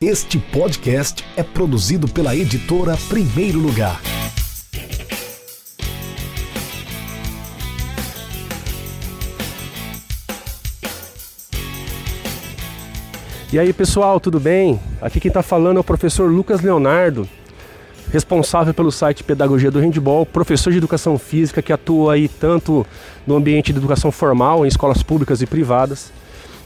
Este podcast é produzido pela editora Primeiro Lugar. E aí pessoal, tudo bem? Aqui quem está falando é o professor Lucas Leonardo, responsável pelo site Pedagogia do Handball, professor de educação física que atua aí tanto no ambiente de educação formal, em escolas públicas e privadas,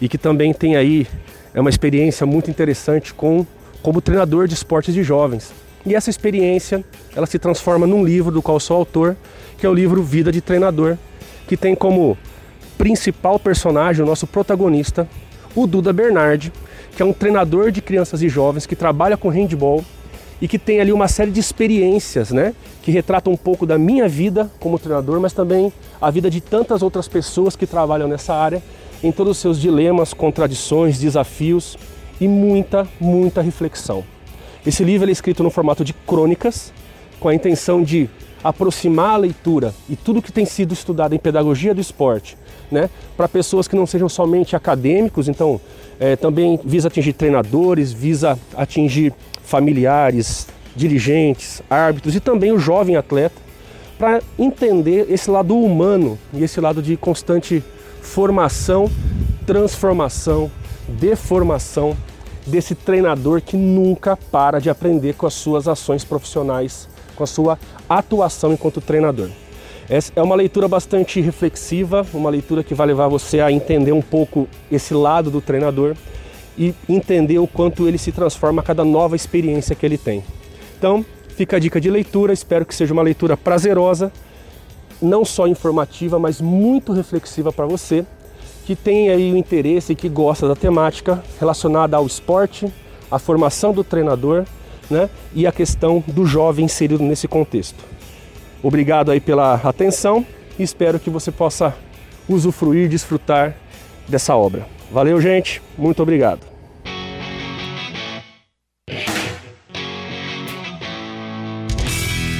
e que também tem aí é uma experiência muito interessante com como treinador de esportes de jovens. E essa experiência, ela se transforma num livro do qual sou autor, que é o livro Vida de Treinador, que tem como principal personagem, o nosso protagonista, o Duda Bernardi, que é um treinador de crianças e jovens que trabalha com handball e que tem ali uma série de experiências, né, que retratam um pouco da minha vida como treinador, mas também a vida de tantas outras pessoas que trabalham nessa área, em todos os seus dilemas, contradições, desafios e muita, muita reflexão. Esse livro é escrito no formato de crônicas, com a intenção de aproximar a leitura e tudo que tem sido estudado em pedagogia do esporte, né, para pessoas que não sejam somente acadêmicos, então é, também visa atingir treinadores, visa atingir familiares, dirigentes, árbitros e também o jovem atleta, para entender esse lado humano e esse lado de constante formação, transformação, deformação desse treinador que nunca para de aprender com as suas ações profissionais, com a sua atuação enquanto treinador. Essa é uma leitura bastante reflexiva, uma leitura que vai levar você a entender um pouco esse lado do treinador e entender o quanto ele se transforma a cada nova experiência que ele tem. Então, fica a dica de leitura, espero que seja uma leitura prazerosa, não só informativa, mas muito reflexiva para você que tem aí o interesse e que gosta da temática relacionada ao esporte, à formação do treinador, né, e a questão do jovem inserido nesse contexto. Obrigado aí pela atenção e espero que você possa usufruir, desfrutar dessa obra. Valeu, gente. Muito obrigado.